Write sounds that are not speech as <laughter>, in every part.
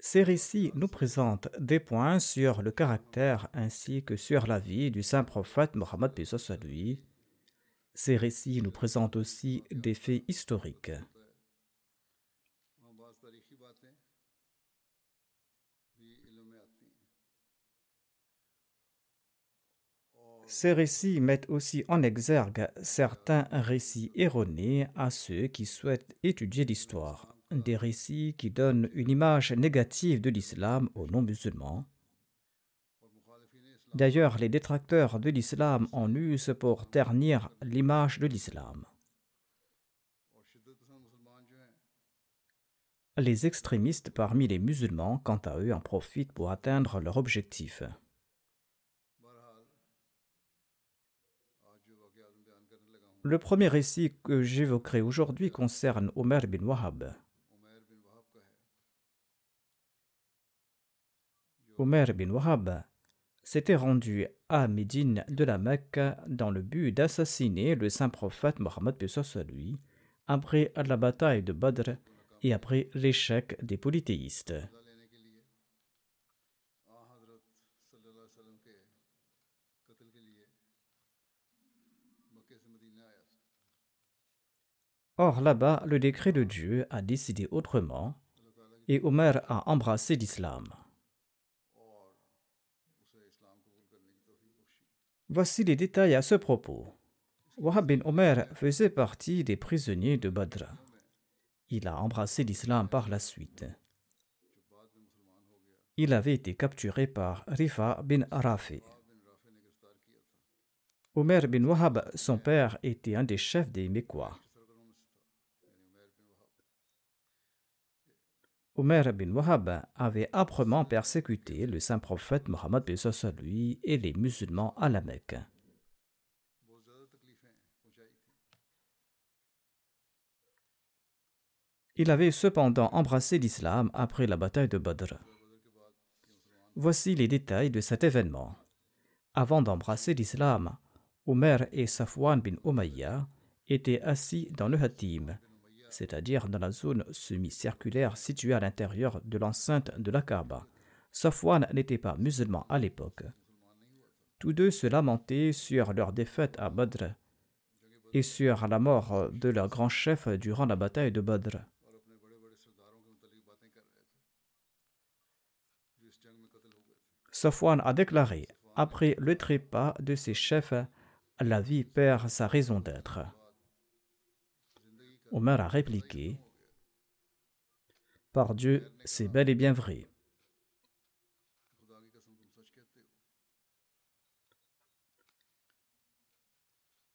Ces récits nous présentent des points sur le caractère ainsi que sur la vie du saint prophète Mohammed lui. Ces récits nous présentent aussi des faits historiques. Ces récits mettent aussi en exergue certains récits erronés à ceux qui souhaitent étudier l'histoire, des récits qui donnent une image négative de l'islam aux non-musulmans. D'ailleurs, les détracteurs de l'islam en usent pour ternir l'image de l'islam. Les extrémistes parmi les musulmans, quant à eux, en profitent pour atteindre leur objectif. Le premier récit que j'évoquerai aujourd'hui concerne Omer bin Wahab. Omer bin Wahab s'était rendu à Médine de la Mecque dans le but d'assassiner le saint prophète Mohammed lui après la bataille de Badr et après l'échec des polythéistes. Or là-bas, le décret de Dieu a décidé autrement et Omer a embrassé l'islam. Voici les détails à ce propos. Wahab bin Omer faisait partie des prisonniers de Badr. Il a embrassé l'islam par la suite. Il avait été capturé par Rifa bin Rafi. Omer bin Wahab, son père, était un des chefs des Mécois. Omer bin Wahab avait âprement persécuté le saint prophète Mohammed lui et les musulmans à la Mecque. Il avait cependant embrassé l'islam après la bataille de Badr. Voici les détails de cet événement. Avant d'embrasser l'islam, Omer et Safwan bin Umayya étaient assis dans le Hatim, c'est-à-dire dans la zone semi-circulaire située à l'intérieur de l'enceinte de la Kaaba. Safwan n'était pas musulman à l'époque. Tous deux se lamentaient sur leur défaite à Badr et sur la mort de leur grand chef durant la bataille de Badr. Safwan a déclaré Après le trépas de ses chefs, la vie perd sa raison d'être. Omar a répliqué Par Dieu, c'est bel et bien vrai.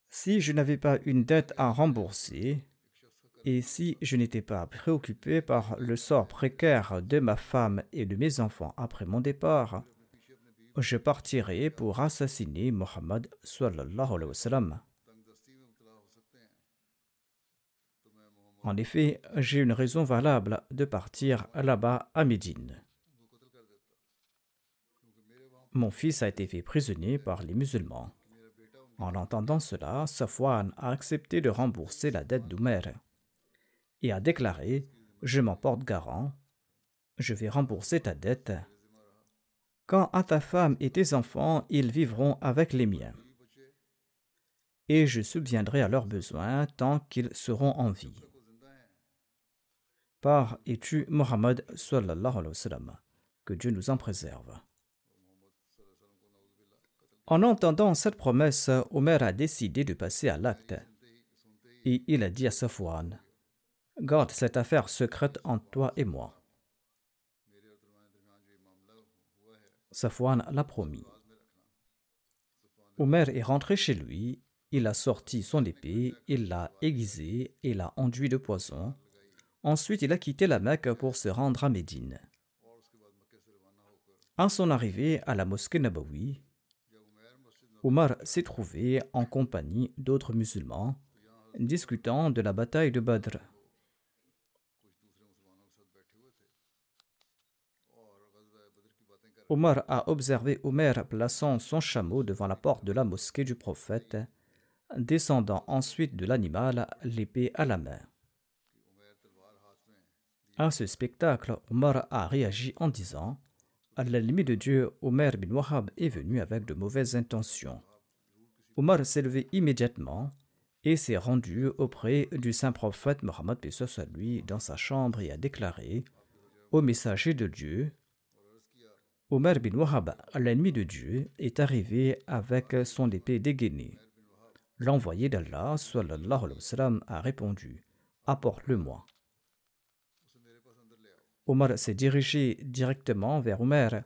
Si je n'avais pas une dette à rembourser, et si je n'étais pas préoccupé par le sort précaire de ma femme et de mes enfants après mon départ, je partirais pour assassiner Mohammed sallallahu alayhi wa. En effet, j'ai une raison valable de partir là-bas à Médine. Mon fils a été fait prisonnier par les musulmans. En entendant cela, Safwan a accepté de rembourser la dette d'Oumer et a déclaré Je m'en porte garant, je vais rembourser ta dette. Quant à ta femme et tes enfants, ils vivront avec les miens. Et je subviendrai à leurs besoins tant qu'ils seront en vie. Par et tu Mohammed sallallahu. Que Dieu nous en préserve. En entendant cette promesse, Omer a décidé de passer à l'acte. Et il a dit à Safwan Garde cette affaire secrète entre toi et moi. Safwan l'a promis. Omer est rentré chez lui, il a sorti son épée, il l'a aiguisée et l'a enduit de poison. Ensuite, il a quitté la Mecque pour se rendre à Médine. À son arrivée à la mosquée Nabawi, Omar s'est trouvé en compagnie d'autres musulmans discutant de la bataille de Badr. Omar a observé Omer plaçant son chameau devant la porte de la mosquée du prophète, descendant ensuite de l'animal, l'épée à la main. À ce spectacle, Omar a réagi en disant à l'ennemi de Dieu, Omer bin Wahab est venu avec de mauvaises intentions. Omar s'est levé immédiatement et s'est rendu auprès du saint prophète Mohammed lui dans sa chambre et a déclaré Au messager de Dieu, Omar bin Wahab, l'ennemi de Dieu, est arrivé avec son épée dégainée. L'envoyé d'Allah sallallahu a répondu Apporte-le-moi. Omar s'est dirigé directement vers Omer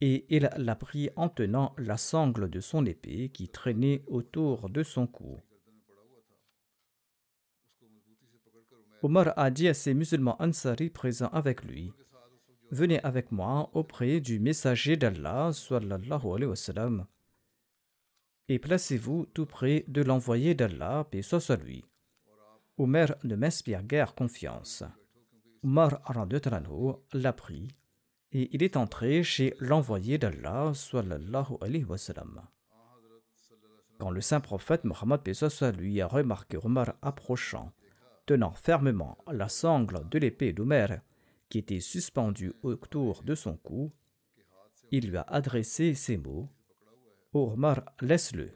et il l'a pris en tenant la sangle de son épée qui traînait autour de son cou. Omar a dit à ses musulmans Ansari présents avec lui Venez avec moi auprès du messager d'Allah et placez-vous tout près de l'envoyé d'Allah, paix soit lui. Omer ne m'inspire guère confiance. Omar l'a pris et il est entré chez l'envoyé d'Allah alayhi wa Quand le saint prophète Mohammed lui a remarqué Omar approchant, tenant fermement la sangle de l'épée d'Omer qui était suspendue autour de son cou, il lui a adressé ces mots Omar, laisse-le.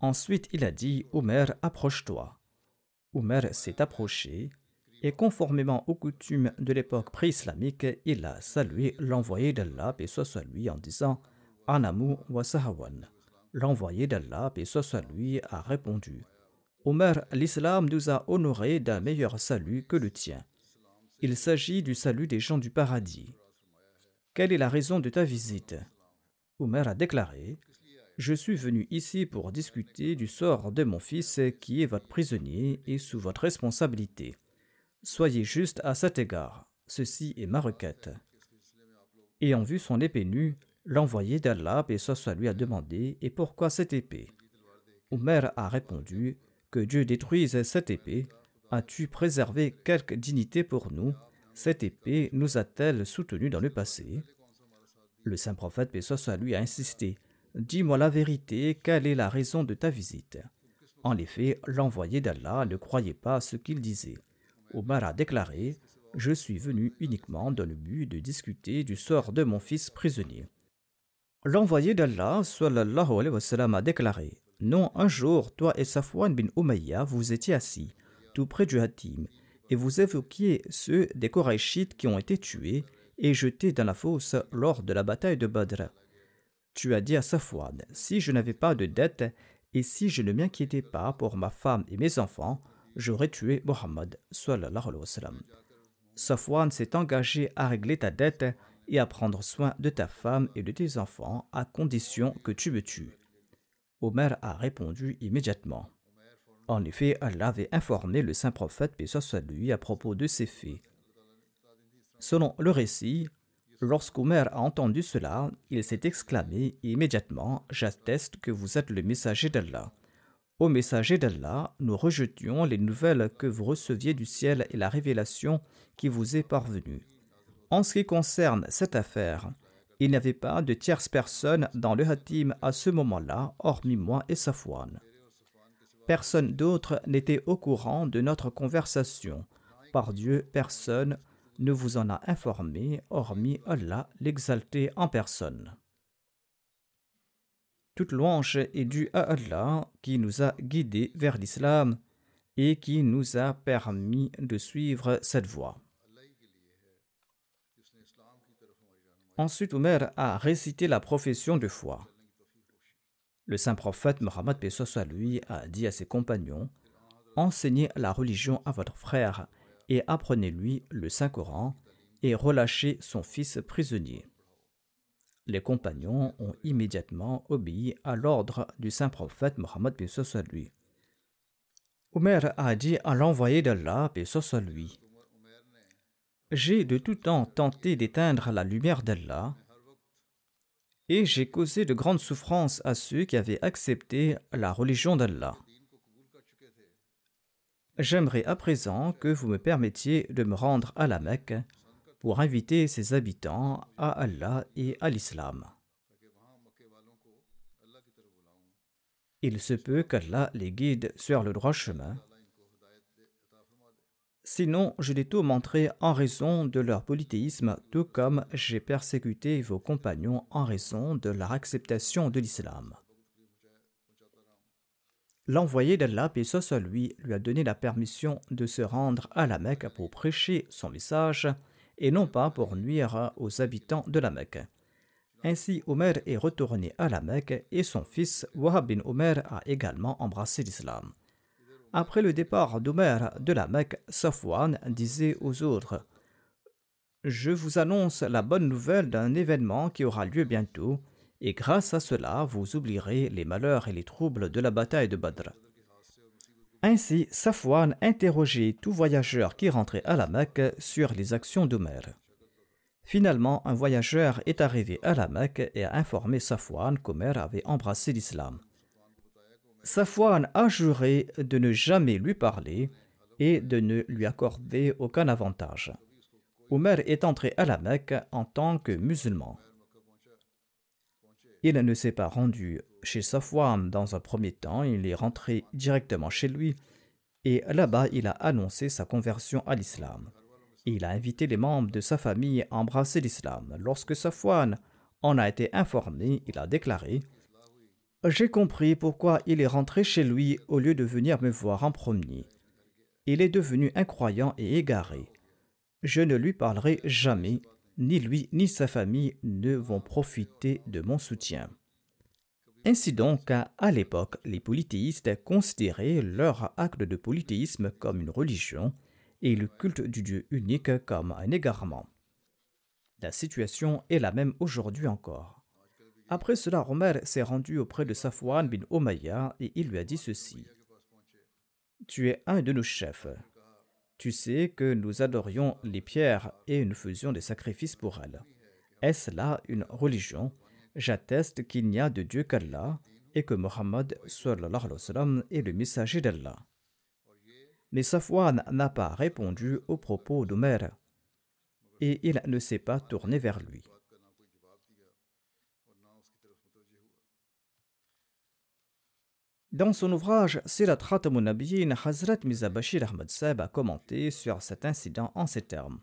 Ensuite, il a dit Omer, approche-toi. Omer s'est approché et conformément aux coutumes de l'époque pré-islamique, il a salué l'envoyé d'Allah, et soit lui, en disant Anamu wa sahawan. L'envoyé d'Allah, et soit lui, a répondu Omer, l'islam nous a honorés d'un meilleur salut que le tien. Il s'agit du salut des gens du paradis. Quelle est la raison de ta visite? Omer a déclaré je suis venu ici pour discuter du sort de mon fils qui est votre prisonnier et sous votre responsabilité. Soyez juste à cet égard. Ceci est ma requête. Ayant vu son épée nue, l'envoyé d'Allah, et soit lui, a demandé Et pourquoi cette épée? Omer a répondu Que Dieu détruise cette épée. As-tu préservé quelque dignité pour nous? Cette épée nous a-t-elle soutenus dans le passé? Le saint prophète, soit lui, a insisté Dis-moi la vérité, quelle est la raison de ta visite? En effet, l'envoyé d'Allah ne croyait pas ce qu'il disait. Omar a déclaré Je suis venu uniquement dans le but de discuter du sort de mon fils prisonnier. L'envoyé d'Allah a déclaré Non, un jour, toi et Safwan bin Umayya, vous étiez assis, tout près du Hatim, et vous évoquiez ceux des Korachites qui ont été tués et jetés dans la fosse lors de la bataille de Badr. Tu as dit à Safwan, si je n'avais pas de dette et si je ne m'inquiétais pas pour ma femme et mes enfants, j'aurais tué Mohammed. Safwan s'est engagé à régler ta dette et à prendre soin de ta femme et de tes enfants à condition que tu me tues. Omer a répondu immédiatement. En effet, Allah avait informé le saint prophète, paix à propos de ces faits. Selon le récit, Lorsqu'Omer a entendu cela, il s'est exclamé immédiatement J'atteste que vous êtes le messager d'Allah. Ô messager d'Allah, nous rejetions les nouvelles que vous receviez du ciel et la révélation qui vous est parvenue. En ce qui concerne cette affaire, il n'y avait pas de tierce personne dans le Hatim à ce moment-là, hormis moi et Safwan. Personne d'autre n'était au courant de notre conversation. Par Dieu, personne ne vous en a informé, hormis Allah, l'exalté en personne. Toute louange est due à Allah qui nous a guidés vers l'islam et qui nous a permis de suivre cette voie. Ensuite, Omer a récité la profession de foi. Le saint prophète Mohammed lui a dit à ses compagnons Enseignez la religion à votre frère et apprenez-lui le Saint-Coran et relâchez son fils prisonnier. Les compagnons ont immédiatement obéi à l'ordre du saint prophète Mohammed à lui. Omer a dit à l'envoyé d'Allah à lui J'ai de tout temps tenté d'éteindre la lumière d'Allah et j'ai causé de grandes souffrances à ceux qui avaient accepté la religion d'Allah. J'aimerais à présent que vous me permettiez de me rendre à la Mecque pour inviter ses habitants à Allah et à l'islam. Il se peut qu'Allah les guide sur le droit chemin Sinon, je les tourmenterai en raison de leur polythéisme, tout comme j'ai persécuté vos compagnons en raison de leur acceptation de l'islam. L'envoyé d'Allah, soit lui, lui a donné la permission de se rendre à la Mecque pour prêcher son message et non pas pour nuire aux habitants de la Mecque. Ainsi, Omer est retourné à la Mecque et son fils Wahab bin Omer a également embrassé l'islam. Après le départ d'Omer de la Mecque, Safwan disait aux autres Je vous annonce la bonne nouvelle d'un événement qui aura lieu bientôt, et grâce à cela, vous oublierez les malheurs et les troubles de la bataille de Badr. Ainsi, Safwan interrogeait tout voyageur qui rentrait à la Mecque sur les actions d'Omer. Finalement, un voyageur est arrivé à la Mecque et a informé Safwan qu'Omer avait embrassé l'islam. Safwan a juré de ne jamais lui parler et de ne lui accorder aucun avantage. Omer est entré à la Mecque en tant que musulman. Il ne s'est pas rendu chez Safwan dans un premier temps, il est rentré directement chez lui et là-bas il a annoncé sa conversion à l'islam. Il a invité les membres de sa famille à embrasser l'islam. Lorsque Safwan en a été informé, il a déclaré j'ai compris pourquoi il est rentré chez lui au lieu de venir me voir en premier. Il est devenu incroyant et égaré. Je ne lui parlerai jamais, ni lui ni sa famille ne vont profiter de mon soutien. Ainsi donc, à l'époque, les polythéistes considéraient leur acte de polythéisme comme une religion et le culte du Dieu unique comme un égarement. La situation est la même aujourd'hui encore. Après cela, Omer s'est rendu auprès de Safwan bin Omayya et il lui a dit ceci. Tu es un de nos chefs. Tu sais que nous adorions les pierres et nous faisions des sacrifices pour elles. Est-ce là une religion? J'atteste qu'il n'y a de Dieu qu'Allah et que Mohammed est le messager d'Allah. Mais Safwan n'a pas répondu aux propos d'Omer et il ne s'est pas tourné vers lui. Dans son ouvrage Sirat Nabiyin, Hazrat Mizabashir Ahmad Seb a commenté sur cet incident en ces termes.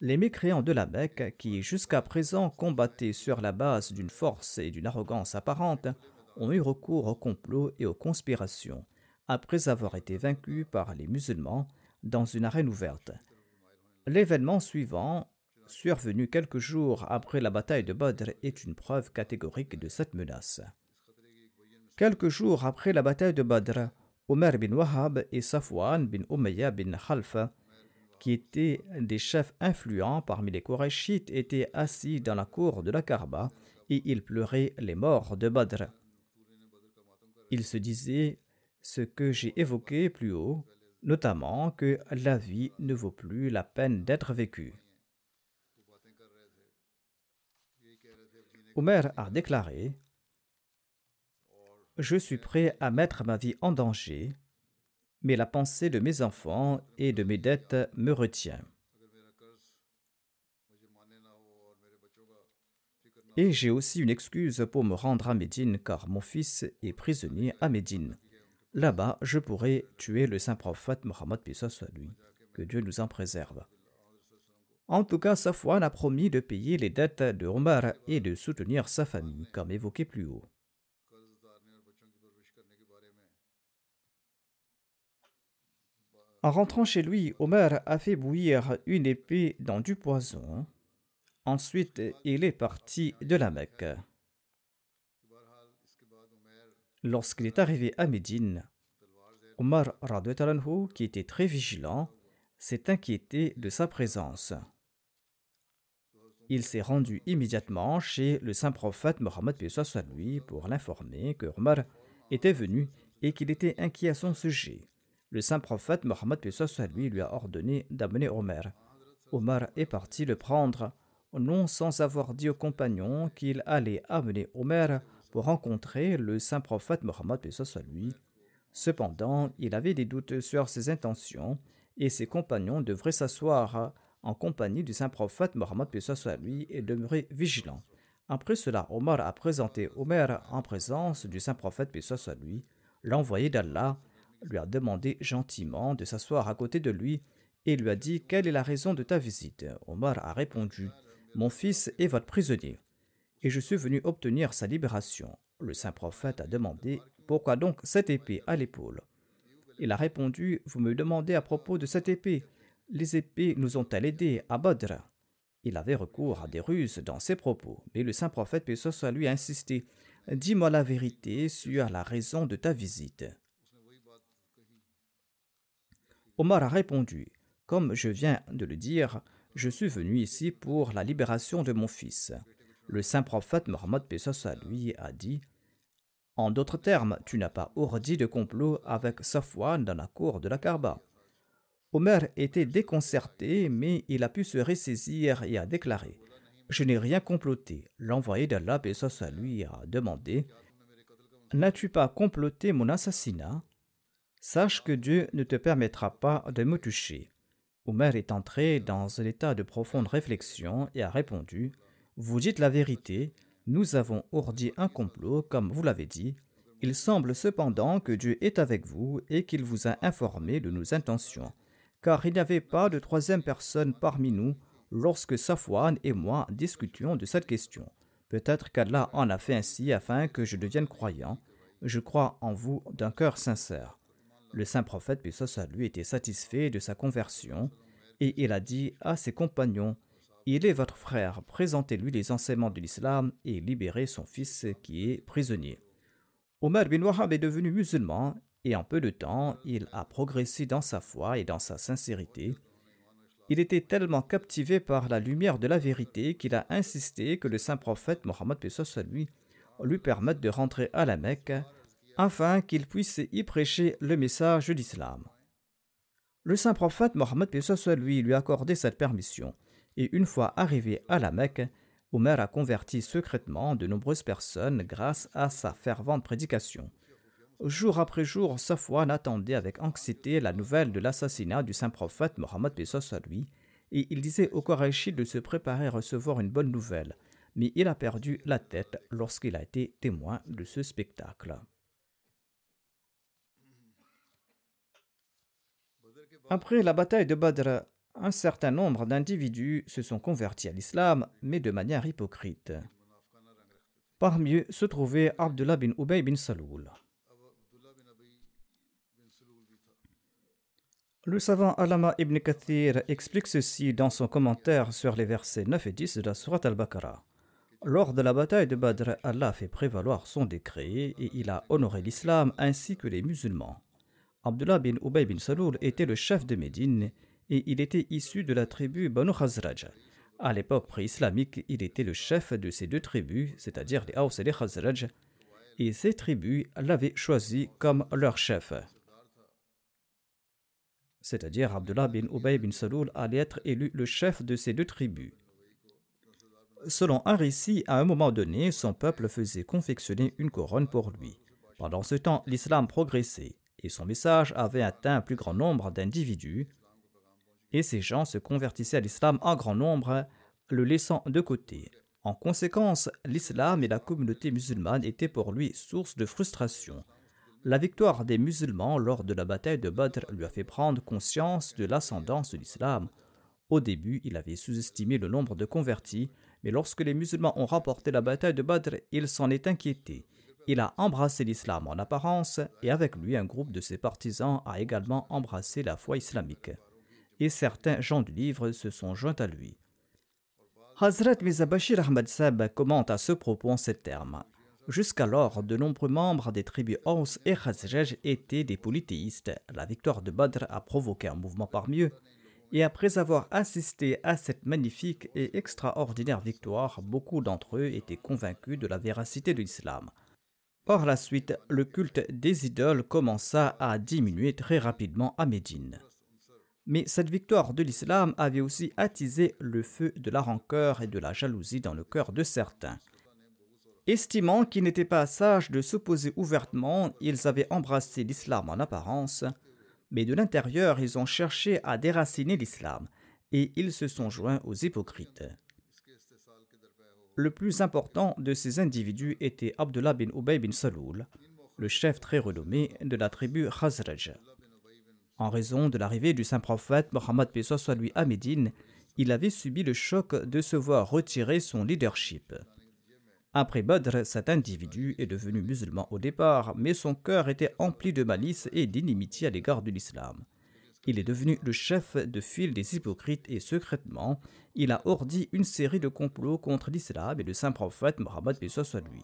Les mécréants de la Mecque, qui jusqu'à présent combattaient sur la base d'une force et d'une arrogance apparente, ont eu recours au complot et aux conspirations, après avoir été vaincus par les musulmans dans une arène ouverte. L'événement suivant, survenu quelques jours après la bataille de Badr, est une preuve catégorique de cette menace. Quelques jours après la bataille de Badr, Omer bin Wahab et Safwan bin Umayya bin Khalfa, qui étaient des chefs influents parmi les Korachites, étaient assis dans la cour de la Karba et ils pleuraient les morts de Badr. Ils se disaient ce que j'ai évoqué plus haut, notamment que la vie ne vaut plus la peine d'être vécue. Omer a déclaré je suis prêt à mettre ma vie en danger, mais la pensée de mes enfants et de mes dettes me retient. Et j'ai aussi une excuse pour me rendre à Médine car mon fils est prisonnier à Médine. Là-bas, je pourrai tuer le saint prophète Mohammed soit lui. Que Dieu nous en préserve. En tout cas, Safwan a promis de payer les dettes de Omar et de soutenir sa famille, comme évoqué plus haut. En rentrant chez lui, Omar a fait bouillir une épée dans du poison. Ensuite, il est parti de la Mecque. Lorsqu'il est arrivé à Médine, Omar, qui était très vigilant, s'est inquiété de sa présence. Il s'est rendu immédiatement chez le saint prophète Mohammed lui pour l'informer que Omar était venu et qu'il était inquiet à son sujet. Le saint prophète Mohammed lui lui a ordonné d'amener Omar. Omar est parti le prendre, non sans avoir dit aux compagnons qu'il allait amener Omar pour rencontrer le saint prophète Mohammed lui. Cependant, il avait des doutes sur ses intentions et ses compagnons devraient s'asseoir en compagnie du saint prophète Mohammed lui et demeurer vigilants. Après cela, Omar a présenté Omer en présence du saint prophète lui. L'envoyé d'Allah lui a demandé gentiment de s'asseoir à côté de lui et lui a dit Quelle est la raison de ta visite? Omar a répondu Mon fils est votre prisonnier, et je suis venu obtenir sa libération. Le saint prophète a demandé Pourquoi donc cette épée à l'épaule? Il a répondu Vous me demandez à propos de cette épée. Les épées nous ont-elles aidés à Badr Il avait recours à des ruses dans ses propos, mais le saint prophète Pessoa lui a insisté Dis-moi la vérité sur la raison de ta visite. Omar a répondu Comme je viens de le dire, je suis venu ici pour la libération de mon fils. Le saint prophète Mohammed Pesos lui a dit En d'autres termes, tu n'as pas ourdi de complot avec Safwan dans la cour de la Karba. Omer était déconcerté, mais il a pu se ressaisir et a déclaré Je n'ai rien comploté. L'envoyé d'Allah Pesos lui a demandé N'as-tu pas comploté mon assassinat? Sache que Dieu ne te permettra pas de me toucher. Omer est entré dans un état de profonde réflexion et a répondu Vous dites la vérité, nous avons ourdi un complot, comme vous l'avez dit. Il semble cependant que Dieu est avec vous et qu'il vous a informé de nos intentions, car il n'y avait pas de troisième personne parmi nous lorsque Safwan et moi discutions de cette question. Peut-être qu'Allah en a fait ainsi afin que je devienne croyant. Je crois en vous d'un cœur sincère. Le saint prophète, puis lui, était satisfait de sa conversion et il a dit à ses compagnons Il est votre frère, présentez-lui les enseignements de l'islam et libérez son fils qui est prisonnier. Omar bin Wahab est devenu musulman et en peu de temps, il a progressé dans sa foi et dans sa sincérité. Il était tellement captivé par la lumière de la vérité qu'il a insisté que le saint prophète Mohammed lui lui permette de rentrer à la Mecque afin qu'il puisse y prêcher le message de l'islam. Le saint prophète Mohammed lui lui accordé cette permission, et une fois arrivé à la Mecque, Omer a converti secrètement de nombreuses personnes grâce à sa fervente prédication. Jour après jour, Safwan attendait avec anxiété la nouvelle de l'assassinat du saint prophète Mohammed lui, et il disait au Qurayshi de se préparer à recevoir une bonne nouvelle, mais il a perdu la tête lorsqu'il a été témoin de ce spectacle. Après la bataille de Badr, un certain nombre d'individus se sont convertis à l'islam, mais de manière hypocrite. Parmi eux se trouvait Abdullah bin Ubay bin Saloul. Le savant Alama ibn Kathir explique ceci dans son commentaire sur les versets 9 et 10 de la Surat al-Baqarah. Lors de la bataille de Badr, Allah a fait prévaloir son décret et il a honoré l'islam ainsi que les musulmans. Abdullah bin Ubay bin Saloul était le chef de Médine et il était issu de la tribu Banu Khazraj. À l'époque pré-islamique, il était le chef de ces deux tribus, c'est-à-dire les Aws et les Khazraj, et ces tribus l'avaient choisi comme leur chef. C'est-à-dire Abdullah bin Ubay bin Saloul allait être élu le chef de ces deux tribus. Selon un récit, à un moment donné, son peuple faisait confectionner une couronne pour lui. Pendant ce temps, l'islam progressait et son message avait atteint un plus grand nombre d'individus, et ces gens se convertissaient à l'islam en grand nombre, le laissant de côté. En conséquence, l'islam et la communauté musulmane étaient pour lui source de frustration. La victoire des musulmans lors de la bataille de Badr lui a fait prendre conscience de l'ascendance de l'islam. Au début, il avait sous-estimé le nombre de convertis, mais lorsque les musulmans ont remporté la bataille de Badr, il s'en est inquiété. Il a embrassé l'islam en apparence et avec lui un groupe de ses partisans a également embrassé la foi islamique. Et certains gens du livre se sont joints à lui. Hazrat Mizabashir Ahmad Sab commente à ce propos en ces termes. Jusqu'alors, de nombreux membres des tribus Aus et Khazraj étaient des polythéistes. La victoire de Badr a provoqué un mouvement parmi eux. Et après avoir assisté à cette magnifique et extraordinaire victoire, beaucoup d'entre eux étaient convaincus de la véracité de l'islam. Par la suite, le culte des idoles commença à diminuer très rapidement à Médine. Mais cette victoire de l'islam avait aussi attisé le feu de la rancœur et de la jalousie dans le cœur de certains. Estimant qu'il n'était pas sage de s'opposer ouvertement, ils avaient embrassé l'islam en apparence, mais de l'intérieur ils ont cherché à déraciner l'islam, et ils se sont joints aux hypocrites. Le plus important de ces individus était Abdullah bin Ubay bin Saloul, le chef très renommé de la tribu Khazraj. En raison de l'arrivée du saint prophète Mohammed soit lui à il avait subi le choc de se voir retirer son leadership. Après Badr, cet individu est devenu musulman au départ, mais son cœur était empli de malice et d'inimitié à l'égard de l'islam. Il est devenu le chef de file des hypocrites et secrètement, il a ordi une série de complots contre l'islam et le saint prophète Mohammed lui.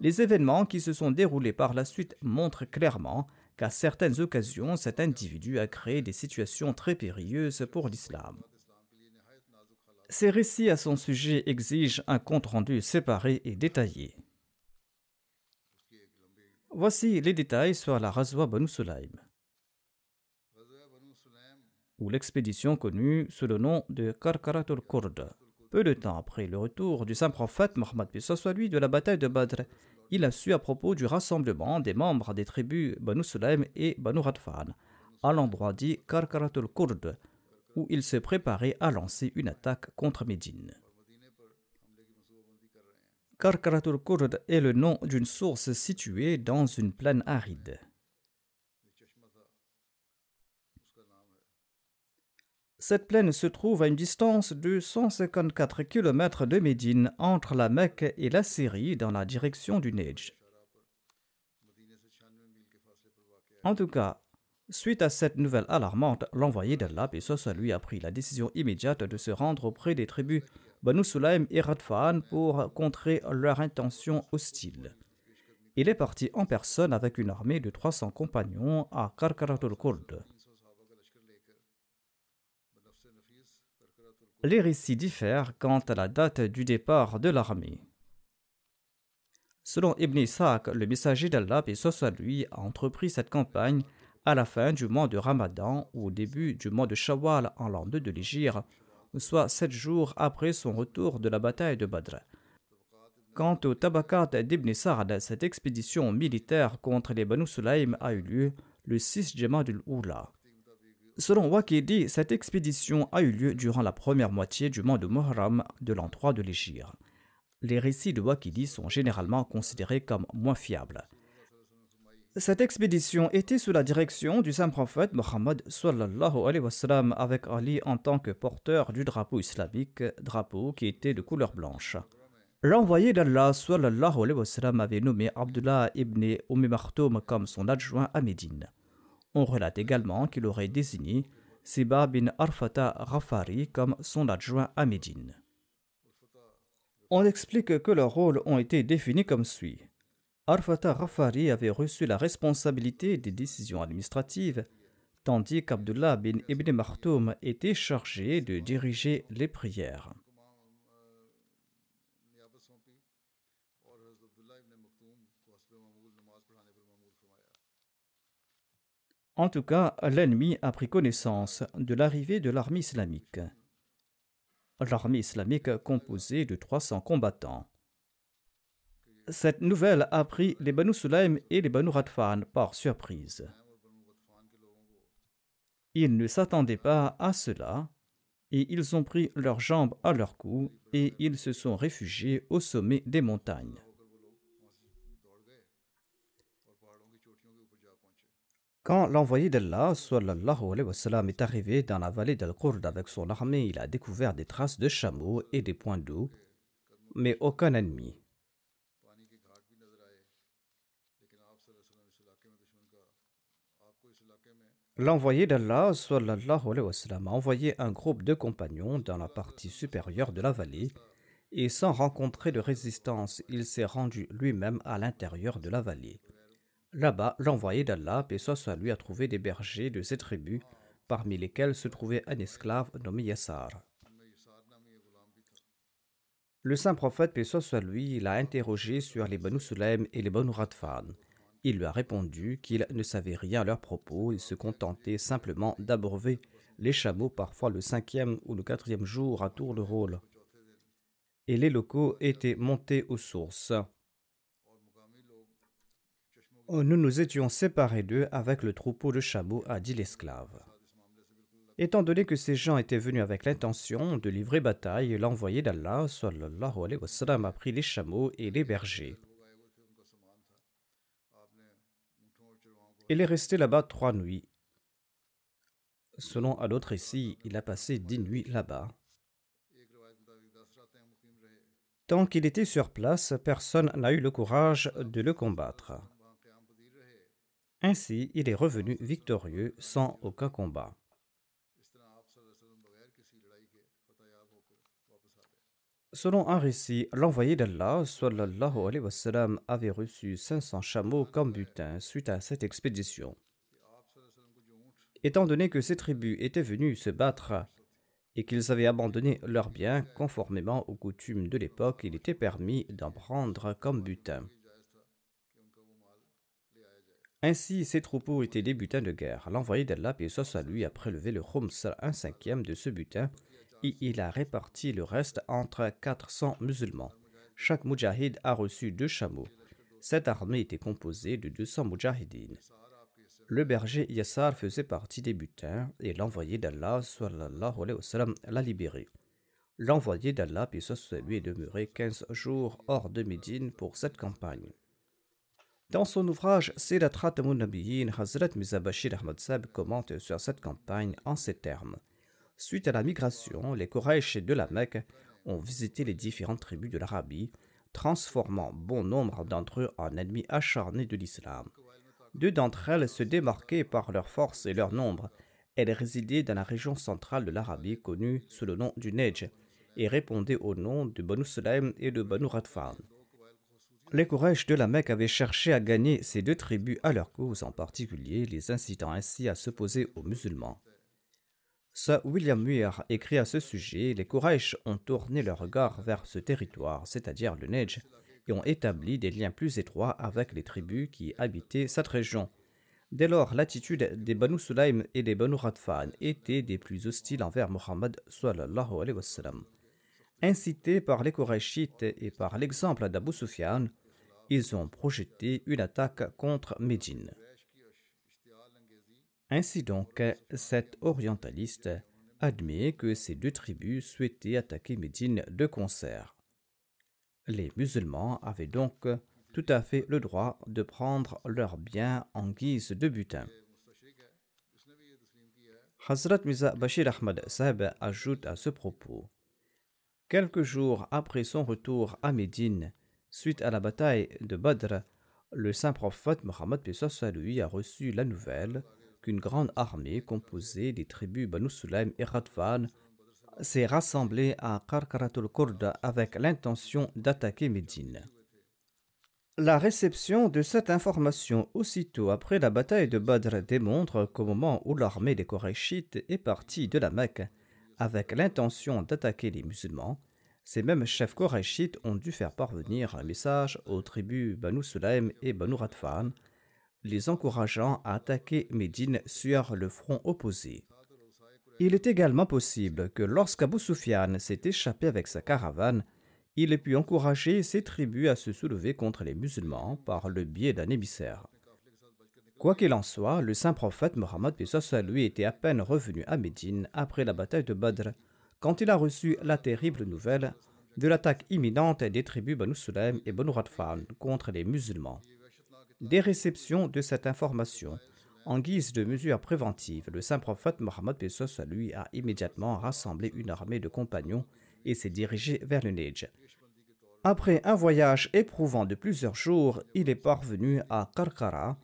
Les événements qui se sont déroulés par la suite montrent clairement qu'à certaines occasions, cet individu a créé des situations très périlleuses pour l'islam. Ces récits à son sujet exigent un compte-rendu séparé et détaillé. Voici les détails sur la Razwa Banu Sulaim, ou l'expédition connue sous le nom de Karkaratul Kurd. Peu de temps après le retour du saint prophète Mohammed lui de la bataille de Badr, il a su à propos du rassemblement des membres des tribus Banu Sulaim et Banu Radfan à l'endroit dit Karkaratul Kurd, où il se préparait à lancer une attaque contre Médine. Karkaratul Kurd est le nom d'une source située dans une plaine aride. Cette plaine se trouve à une distance de 154 km de Médine entre la Mecque et la Syrie dans la direction du Neige. En tout cas, suite à cette nouvelle alarmante, l'envoyé d'Allah, soit lui, a pris la décision immédiate de se rendre auprès des tribus Banu Sulaim et Radfan pour contrer leur intention hostile. Il est parti en personne avec une armée de 300 compagnons à Karkaratul. Les récits diffèrent quant à la date du départ de l'armée. Selon Ibn Ishaq, le messager d'Allah, et soit lui, a entrepris cette campagne à la fin du mois de Ramadan ou au début du mois de Shawwal en l'an 2 de l'Égypte, soit sept jours après son retour de la bataille de Badr. Quant au tabakat d'Ibn Sa'd, cette expédition militaire contre les Banu Sulaim a eu lieu le 6 Jamadul Oula. Selon Waqidi, cette expédition a eu lieu durant la première moitié du mois de Muharram de l'an 3 de l'Égypte. Les récits de Waqidi sont généralement considérés comme moins fiables. Cette expédition était sous la direction du saint prophète Mohammed avec Ali en tant que porteur du drapeau islamique, drapeau qui était de couleur blanche. L'envoyé d'Allah avait nommé Abdullah ibn Umm comme son adjoint à Médine. On relate également qu'il aurait désigné Siba bin Arfata Rafari comme son adjoint à Médine. On explique que leurs rôles ont été définis comme suit. Arfata Rafari avait reçu la responsabilité des décisions administratives, tandis qu'Abdullah bin Ibn Martoum était chargé de diriger les prières. En tout cas, l'ennemi a pris connaissance de l'arrivée de l'armée islamique. L'armée islamique composée de 300 combattants. Cette nouvelle a pris les Banu Sulaim et les Banu Radfan par surprise. Ils ne s'attendaient pas à cela et ils ont pris leurs jambes à leur cou et ils se sont réfugiés au sommet des montagnes. Quand l'envoyé d'Allah est arrivé dans la vallée d'Al-Qurd avec son armée, il a découvert des traces de chameaux et des points d'eau, mais aucun ennemi. L'envoyé d'Allah a envoyé un groupe de compagnons dans la partie supérieure de la vallée et sans rencontrer de résistance, il s'est rendu lui-même à l'intérieur de la vallée. Là-bas, l'envoyé d'Allah, paix soit lui, a trouvé des bergers de ses tribus, parmi lesquels se trouvait un esclave nommé Yassar. Le saint prophète, paix lui, l'a interrogé sur les Banu Sulaim et les Banu Radfan. Il lui a répondu qu'il ne savait rien à leurs propos et se contentait simplement d'abreuver les chameaux parfois le cinquième ou le quatrième jour à tour de rôle. Et les locaux étaient montés aux sources. Nous nous étions séparés d'eux avec le troupeau de chameaux, a dit l'esclave. Étant donné que ces gens étaient venus avec l'intention de livrer bataille, l'envoyé d'Allah a pris les chameaux et les bergers. Il est resté là-bas trois nuits. Selon un autre récit, il a passé dix nuits là-bas. Tant qu'il était sur place, personne n'a eu le courage de le combattre. Ainsi, il est revenu victorieux sans aucun combat. Selon un récit, l'envoyé d'Allah avait reçu 500 chameaux comme butin suite à cette expédition. Étant donné que ces tribus étaient venues se battre et qu'ils avaient abandonné leurs biens conformément aux coutumes de l'époque, il était permis d'en prendre comme butin. Ainsi, ces troupeaux étaient des butins de guerre. L'envoyé d'Allah, et soit a prélevé le khums, un cinquième de ce butin, et il a réparti le reste entre 400 musulmans. Chaque mujahid a reçu deux chameaux. Cette armée était composée de 200 mujahidines. Le berger Yassar faisait partie des butins et l'envoyé d'Allah l'a libéré. L'envoyé d'Allah, puis lui, est demeuré 15 jours hors de Médine pour cette campagne. Dans son ouvrage Sirat Nabiyin, Hazrat Mizabashir Ahmad Sab commente sur cette campagne en ces termes. Suite à la migration, les Quraysh de la Mecque ont visité les différentes tribus de l'Arabie, transformant bon nombre d'entre eux en ennemis acharnés de l'islam. Deux d'entre elles se démarquaient par leur force et leur nombre. Elles résidaient dans la région centrale de l'Arabie connue sous le nom du Nejd et répondaient au nom de Banu Sulaim et de Banu Radfan. Les Quraysh de la Mecque avaient cherché à gagner ces deux tribus à leur cause, en particulier les incitant ainsi à s'opposer aux musulmans. Sir William Muir écrit à ce sujet Les Quraysh ont tourné leur regard vers ce territoire, c'est-à-dire le Neige, et ont établi des liens plus étroits avec les tribus qui habitaient cette région. Dès lors, l'attitude des Banu Sulaim et des Banu Radfan était des plus hostiles envers Muhammad sallallahu alayhi wa. Incités par les Qurayshites et par l'exemple d'Abu Sufyan, ils ont projeté une attaque contre Médine. Ainsi donc, cet orientaliste admet que ces deux tribus souhaitaient attaquer Médine de concert. Les musulmans avaient donc tout à fait le droit de prendre leurs biens en guise de butin. Hazrat Miza Bashir Ahmad Sahib ajoute à ce propos Quelques jours après son retour à Médine, suite à la bataille de Badr, le saint prophète Mohammed lui a reçu la nouvelle qu'une grande armée composée des tribus Banu Sulaim et Radfan s'est rassemblée à Qarqaratul Kurd avec l'intention d'attaquer Médine. La réception de cette information aussitôt après la bataille de Badr démontre qu'au moment où l'armée des Korachites est partie de la Mecque avec l'intention d'attaquer les musulmans, ces mêmes chefs Korachites ont dû faire parvenir un message aux tribus Banu Sulaim et Banu Radfan les encourageant à attaquer Médine sur le front opposé. Il est également possible que lorsqu'Abu Sufyan s'est échappé avec sa caravane, il pu encourager ses tribus à se soulever contre les musulmans par le biais d'un émissaire. Quoi qu'il en soit, le saint prophète Mohammed lui était à peine revenu à Médine après la bataille de Badr quand il a reçu la terrible nouvelle de l'attaque imminente des tribus Banu Sulaim et Banu Radfan contre les musulmans. Des réceptions de cette information, en guise de mesure préventive, le saint prophète Mohammed lui a immédiatement rassemblé une armée de compagnons et s'est dirigé vers le Neige. Après un voyage éprouvant de plusieurs jours, il est parvenu à Karkara,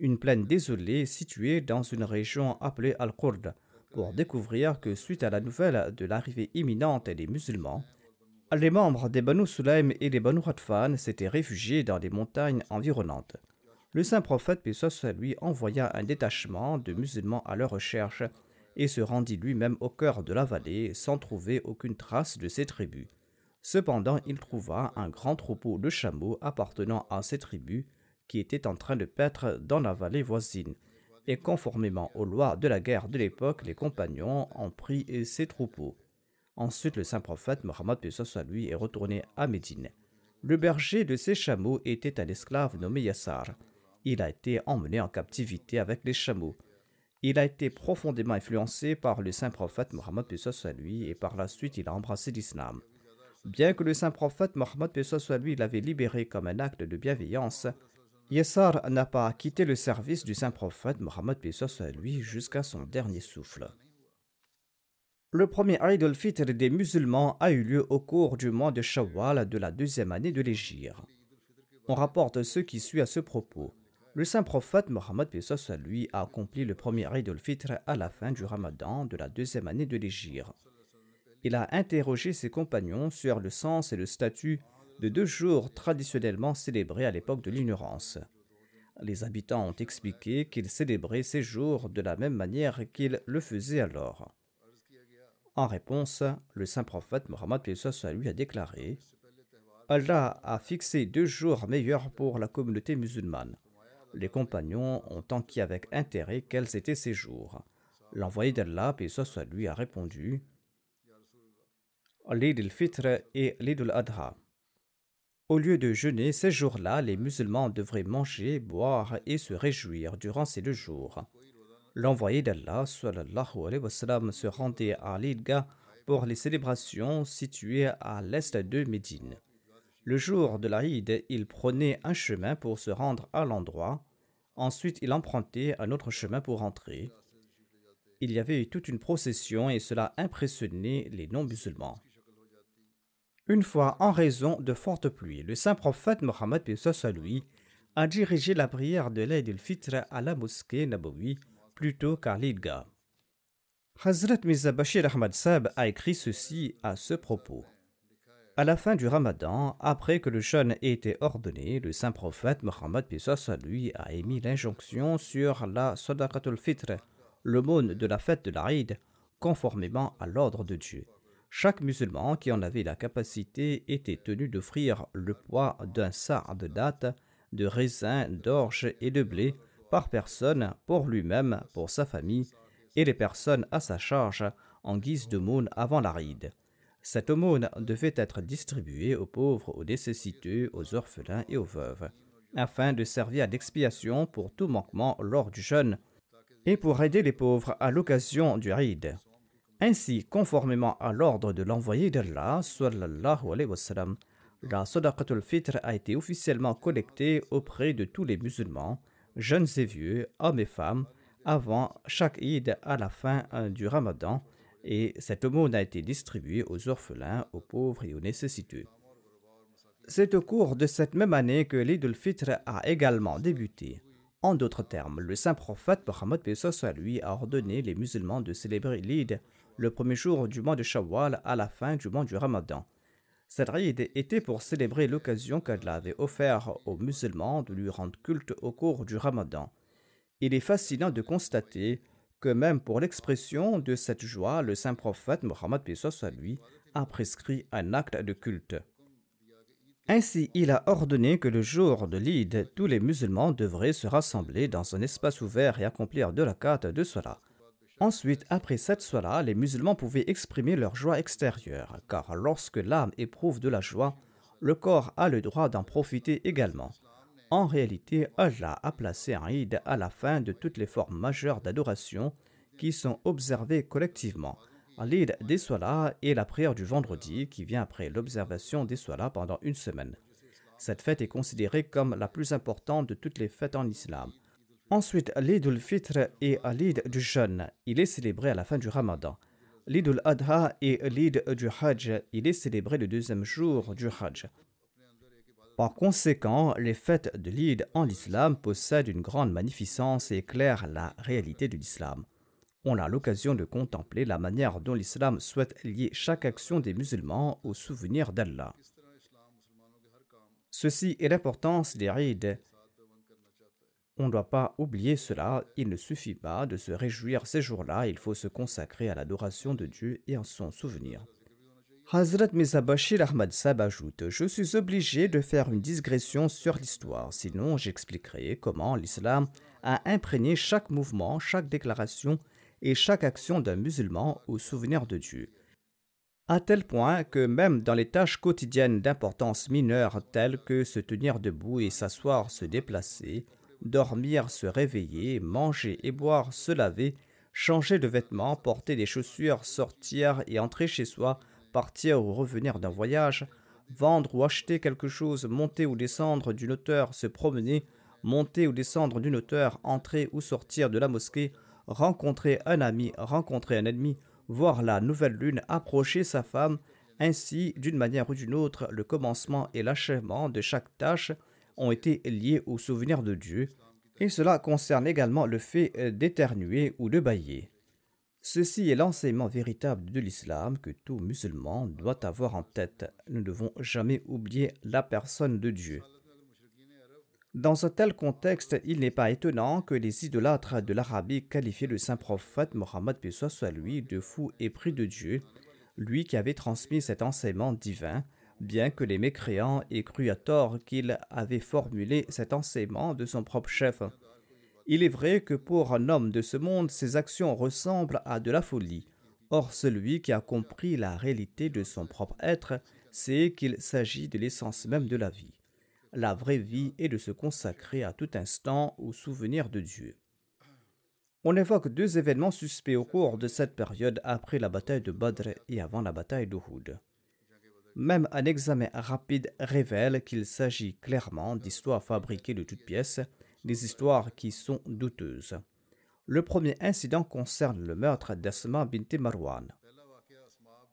une plaine désolée située dans une région appelée Al-Qurd, pour découvrir que suite à la nouvelle de l'arrivée imminente des musulmans, les membres des Banu Sulaim et des Banu Radfan s'étaient réfugiés dans les montagnes environnantes. Le saint prophète Pesos lui envoya un détachement de musulmans à leur recherche et se rendit lui-même au cœur de la vallée sans trouver aucune trace de ces tribus. Cependant, il trouva un grand troupeau de chameaux appartenant à ces tribus qui étaient en train de paître dans la vallée voisine. Et conformément aux lois de la guerre de l'époque, les compagnons ont pris ces troupeaux. Ensuite, le saint prophète Mohammed lui est retourné à Médine. Le berger de ces chameaux était un esclave nommé Yassar. Il a été emmené en captivité avec les chameaux. Il a été profondément influencé par le saint prophète Mohammed lui et par la suite il a embrassé l'islam. Bien que le saint prophète Mohammed lui l'avait libéré comme un acte de bienveillance, Yessar n'a pas quitté le service du saint prophète Mohammed à lui jusqu'à son dernier souffle. Le premier Eid al-Fitr des musulmans a eu lieu au cours du mois de Shawwal de la deuxième année de l'Égypte. On rapporte ce qui suit à ce propos. Le saint prophète Mohammed à lui a accompli le premier Eid al-Fitr à la fin du Ramadan de la deuxième année de l'Égypte. Il a interrogé ses compagnons sur le sens et le statut de deux jours traditionnellement célébrés à l'époque de l'ignorance. Les habitants ont expliqué qu'ils célébraient ces jours de la même manière qu'ils le faisaient alors. En réponse, le saint prophète Mohammed lui a déclaré Allah a fixé deux jours meilleurs pour la communauté musulmane. Les compagnons ont enquis avec intérêt quels étaient ces jours. L'envoyé d'Allah, paix lui, a répondu L'Eid al-Fitr et l'Eid al-Adha. Au lieu de jeûner ces jours-là, les musulmans devraient manger, boire et se réjouir durant ces deux jours. L'envoyé d'Allah se rendait à l'Idga pour les célébrations situées à l'est de Médine. Le jour de l'Aïd, il prenait un chemin pour se rendre à l'endroit. Ensuite, il empruntait un autre chemin pour rentrer. Il y avait toute une procession et cela impressionnait les non-musulmans. Une fois, en raison de fortes pluies, le saint prophète Mohammed lui a dirigé la prière de l'Aïd el-Fitr à la mosquée Nabawi plutôt qu'à l'Idga. Hazrat Mirza Bashir Ahmad Sab a écrit ceci à ce propos. À la fin du ramadan, après que le jeûne ait été ordonné, le saint prophète Mohammed lui a émis l'injonction sur la Sadaqatul Fitr, l'aumône de la fête de l'Aïd, conformément à l'ordre de Dieu. Chaque musulman qui en avait la capacité était tenu d'offrir le poids d'un sar de date, de raisin, d'orge et de blé par personne pour lui-même, pour sa famille et les personnes à sa charge en guise d'aumône avant la ride. Cette aumône devait être distribuée aux pauvres, aux nécessiteux, aux orphelins et aux veuves, afin de servir d'expiation pour tout manquement lors du jeûne et pour aider les pauvres à l'occasion du ride. Ainsi, conformément à l'ordre de l'envoyé d'Allah, la Sadaqatul Fitr a été officiellement collectée auprès de tous les musulmans, jeunes et vieux, hommes et femmes, avant chaque Eid à la fin euh, du Ramadan, et cette aumône a été distribuée aux orphelins, aux pauvres et aux nécessiteux. C'est au cours de cette même année que l'Eid al-Fitr a également débuté. En d'autres termes, le saint prophète Mohammed lui a ordonné les musulmans de célébrer l'Eid le premier jour du mois de Shawwal à la fin du mois du Ramadan. Cette ride était pour célébrer l'occasion qu'Allah avait offerte aux musulmans de lui rendre culte au cours du Ramadan. Il est fascinant de constater que même pour l'expression de cette joie, le saint prophète Mohammed lui a prescrit un acte de culte. Ainsi, il a ordonné que le jour de l'Eid, tous les musulmans devraient se rassembler dans un espace ouvert et accomplir de la carte de cela. Ensuite, après cette soirée, les musulmans pouvaient exprimer leur joie extérieure, car lorsque l'âme éprouve de la joie, le corps a le droit d'en profiter également. En réalité, Allah a placé un Eid à la fin de toutes les formes majeures d'adoration qui sont observées collectivement. L'Eid des Solas est la prière du vendredi qui vient après l'observation des Solas pendant une semaine. Cette fête est considérée comme la plus importante de toutes les fêtes en islam. Ensuite, l'Eid al-Fitr et l'Eid du jeûne. Il est célébré à la fin du Ramadan. L'Eid al-Adha et l'Eid du Hajj. Il est célébré le deuxième jour du Hajj. Par conséquent, les fêtes de l'Eid en islam possèdent une grande magnificence et éclairent la réalité de l'islam. On a l'occasion de contempler la manière dont l'islam souhaite lier chaque action des musulmans au souvenir d'Allah. Ceci est l'importance des Eid on ne doit pas oublier cela, il ne suffit pas de se réjouir ces jours-là, il faut se consacrer à l'adoration de Dieu et en son souvenir. Hazrat Mizabashir Ahmad Sab ajoute Je suis obligé de faire une digression sur l'histoire, sinon j'expliquerai comment l'islam a imprégné chaque mouvement, chaque déclaration et chaque action d'un musulman au souvenir de Dieu. À tel point que même dans les tâches quotidiennes d'importance mineure telles que se tenir debout et s'asseoir, se déplacer, dormir, se réveiller, manger et boire, se laver, changer de vêtements, porter des chaussures, sortir et entrer chez soi, partir ou revenir d'un voyage, vendre ou acheter quelque chose, monter ou descendre d'une hauteur, se promener, monter ou descendre d'une hauteur, entrer ou sortir de la mosquée, rencontrer un ami, rencontrer un ennemi, voir la nouvelle lune, approcher sa femme, ainsi, d'une manière ou d'une autre, le commencement et l'achèvement de chaque tâche ont été liés au souvenir de Dieu, et cela concerne également le fait euh, d'éternuer ou de bailler. Ceci est l'enseignement véritable de l'islam que tout musulman doit avoir en tête. Nous ne devons jamais oublier la personne de Dieu. Dans un tel contexte, il n'est pas étonnant que les idolâtres de l'Arabie qualifient le saint prophète Mohammed soit lui de fou et pris de Dieu, lui qui avait transmis cet enseignement divin, bien que les mécréants aient cru à tort qu'il avait formulé cet enseignement de son propre chef. Il est vrai que pour un homme de ce monde, ses actions ressemblent à de la folie. Or, celui qui a compris la réalité de son propre être sait qu'il s'agit de l'essence même de la vie. La vraie vie est de se consacrer à tout instant au souvenir de Dieu. On évoque deux événements suspects au cours de cette période après la bataille de Badr et avant la bataille d'Uhud. Même un examen rapide révèle qu'il s'agit clairement d'histoires fabriquées de toutes pièces, des histoires qui sont douteuses. Le premier incident concerne le meurtre d'Asma bint Marwan.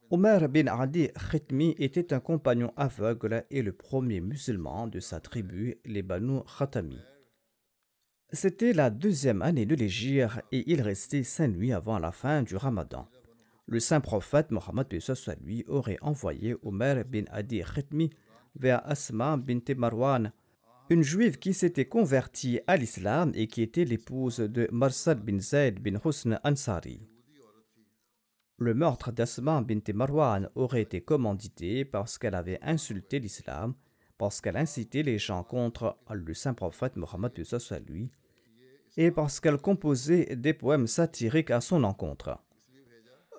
Omer bin Adi Khitmi était un compagnon aveugle et le premier musulman de sa tribu, les Banu Khatami. C'était la deuxième année de l'Égir et il restait cinq nuits avant la fin du ramadan le saint prophète Mohammed lui aurait envoyé Omer bin Adi Khitmi vers Asma bint Marwan, une juive qui s'était convertie à l'islam et qui était l'épouse de Marsad bin Zaid bin Husn Ansari. Le meurtre d'Asma bint Marwan aurait été commandité parce qu'elle avait insulté l'islam, parce qu'elle incitait les gens contre le saint prophète Mohammed lui, et parce qu'elle composait des poèmes satiriques à son encontre.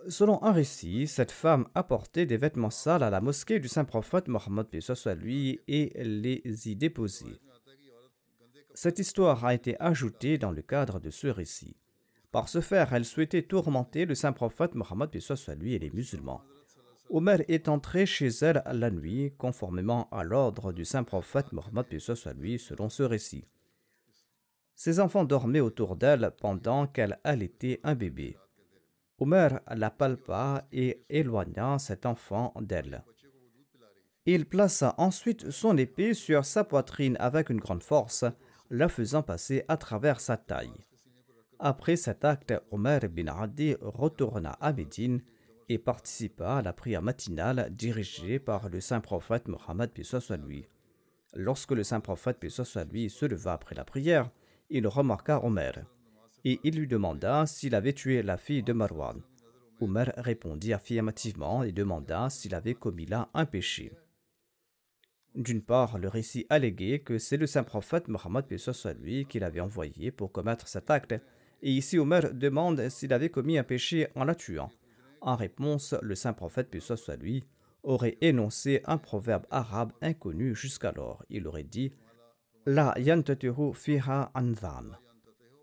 Selon un récit, cette femme apportait des vêtements sales à la mosquée du saint prophète Mohammed soit lui et les y déposait. Cette histoire a été ajoutée dans le cadre de ce récit. Par ce faire, elle souhaitait tourmenter le saint prophète Mohammed soit lui et les musulmans. Omer est entré chez elle la nuit, conformément à l'ordre du saint prophète Mohammed soit lui, selon ce récit. Ses enfants dormaient autour d'elle pendant qu'elle allaitait un bébé. Omer la palpa et éloigna cet enfant d'elle. Il plaça ensuite son épée sur sa poitrine avec une grande force, la faisant passer à travers sa taille. Après cet acte, Omer bin Adi retourna à Médine et participa à la prière matinale dirigée par le saint prophète Mohammed lui. Lorsque le saint prophète lui se leva après la prière, il remarqua Omer et il lui demanda s'il avait tué la fille de Marwan. Omer répondit affirmativement et demanda s'il avait commis là un péché. D'une part, le récit alléguait que c'est le saint prophète Mohammed lui qu'il avait envoyé pour commettre cet acte, Et ici, Omer demande s'il avait commis un péché en la tuant. En réponse, le saint prophète, soit lui, aurait énoncé un proverbe arabe inconnu jusqu'alors. Il aurait dit La yantatuhu fiha anzan.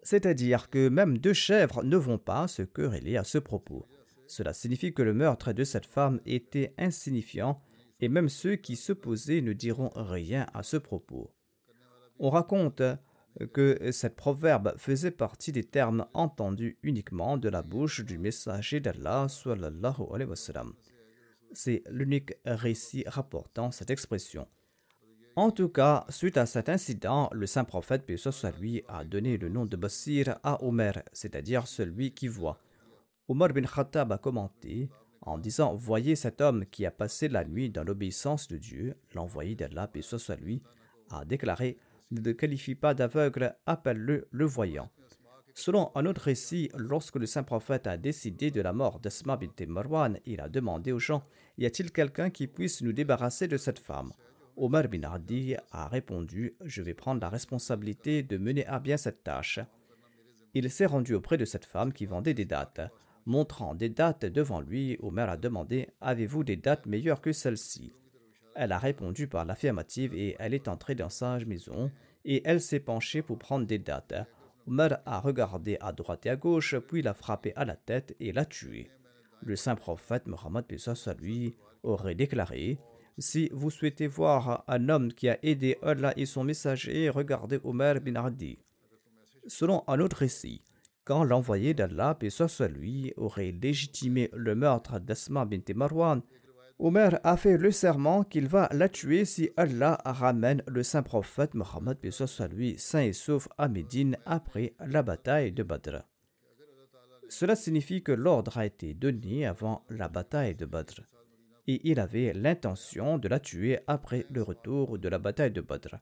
C'est-à-dire que même deux chèvres ne vont pas se quereller à ce propos. Cela signifie que le meurtre de cette femme était insignifiant et même ceux qui s'opposaient ne diront rien à ce propos. On raconte que cette proverbe faisait partie des termes entendus uniquement de la bouche du messager d'Allah. C'est l'unique récit rapportant cette expression. En tout cas, suite à cet incident, le saint prophète, paix lui, a donné le nom de Basir à Omer, c'est-à-dire celui qui voit. Omar bin Khattab a commenté en disant Voyez cet homme qui a passé la nuit dans l'obéissance de Dieu, l'envoyé d'Allah, paix soit lui, a déclaré Ne te qualifie pas d'aveugle, appelle-le le voyant. Selon un autre récit, lorsque le saint prophète a décidé de la mort d'Asma bint Marwan, il a demandé aux gens Y a-t-il quelqu'un qui puisse nous débarrasser de cette femme? Omar bin Adi a répondu Je vais prendre la responsabilité de mener à bien cette tâche. Il s'est rendu auprès de cette femme qui vendait des dates. Montrant des dates devant lui, Omer a demandé Avez-vous des dates meilleures que celles-ci? Elle a répondu par l'affirmative et elle est entrée dans sa maison et elle s'est penchée pour prendre des dates. Omer a regardé à droite et à gauche, puis l'a frappé à la tête et l'a tué. Le saint prophète Mohammed lui aurait déclaré Si vous souhaitez voir un homme qui a aidé Allah et son messager, regardez Omer bin Adi. Selon un autre récit, quand l'envoyé d'Allah, soit lui, aurait légitimé le meurtre d'Asma bint Marwan, Omer a fait le serment qu'il va la tuer si Allah ramène le saint prophète Mohammed lui saint et sauf à Médine après la bataille de Badr. Cela signifie que l'ordre a été donné avant la bataille de Badr et il avait l'intention de la tuer après le retour de la bataille de Badr.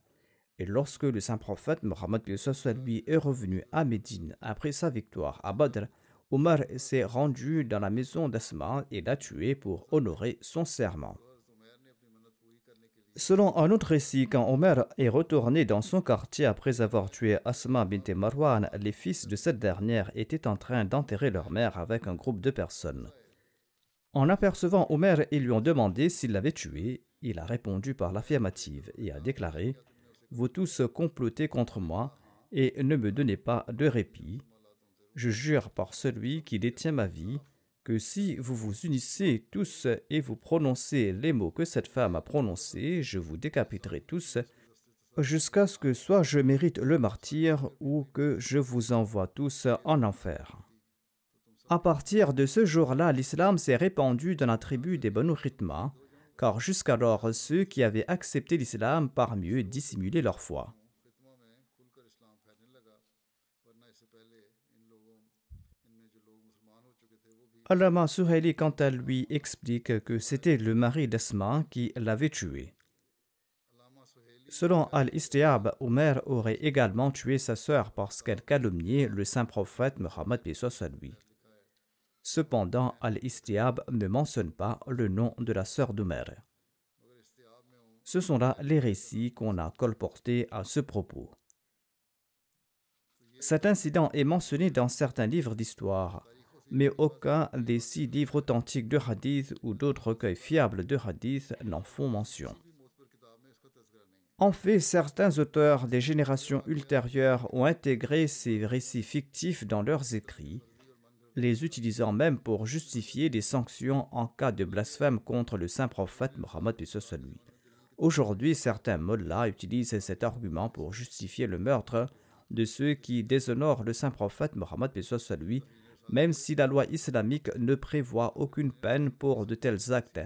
Et lorsque le saint prophète Mohammed lui est revenu à Médine après sa victoire à Badr, Omar s'est rendu dans la maison d'Asma et l'a tué pour honorer son serment. Selon un autre récit, quand Omar est retourné dans son quartier après avoir tué Asma bint Marwan, les fils de cette dernière étaient en train d'enterrer leur mère avec un groupe de personnes. En apercevant Omer, ils lui ont demandé s'il l'avait tué. Il a répondu par l'affirmative et a déclaré vous tous complotez contre moi et ne me donnez pas de répit. Je jure par celui qui détient ma vie que si vous vous unissez tous et vous prononcez les mots que cette femme a prononcés, je vous décapiterai tous jusqu'à ce que soit je mérite le martyr ou que je vous envoie tous en enfer. À partir de ce jour-là, l'islam s'est répandu dans la tribu des Banu Ritma, car jusqu'alors ceux qui avaient accepté l'islam par mieux dissimuler leur foi. Alama Suhaili, quant à lui, explique que c'était le mari d'Asma qui l'avait tué. Selon Al-Istiab, Omer aurait également tué sa sœur parce qu'elle calomniait le saint prophète Mohammed lui. Cependant, Al-Istiab ne mentionne pas le nom de la sœur d'Omer. Ce sont là les récits qu'on a colportés à ce propos. Cet incident est mentionné dans certains livres d'histoire, mais aucun des six livres authentiques de hadith ou d'autres recueils fiables de hadith n'en font mention. En fait, certains auteurs des générations ultérieures ont intégré ces récits fictifs dans leurs écrits, les utilisant même pour justifier des sanctions en cas de blasphème contre le saint prophète Mohammed lui. Aujourd'hui, certains mollahs utilisent cet argument pour justifier le meurtre de ceux qui déshonorent le saint prophète Mohammed lui, même si la loi islamique ne prévoit aucune peine pour de tels actes.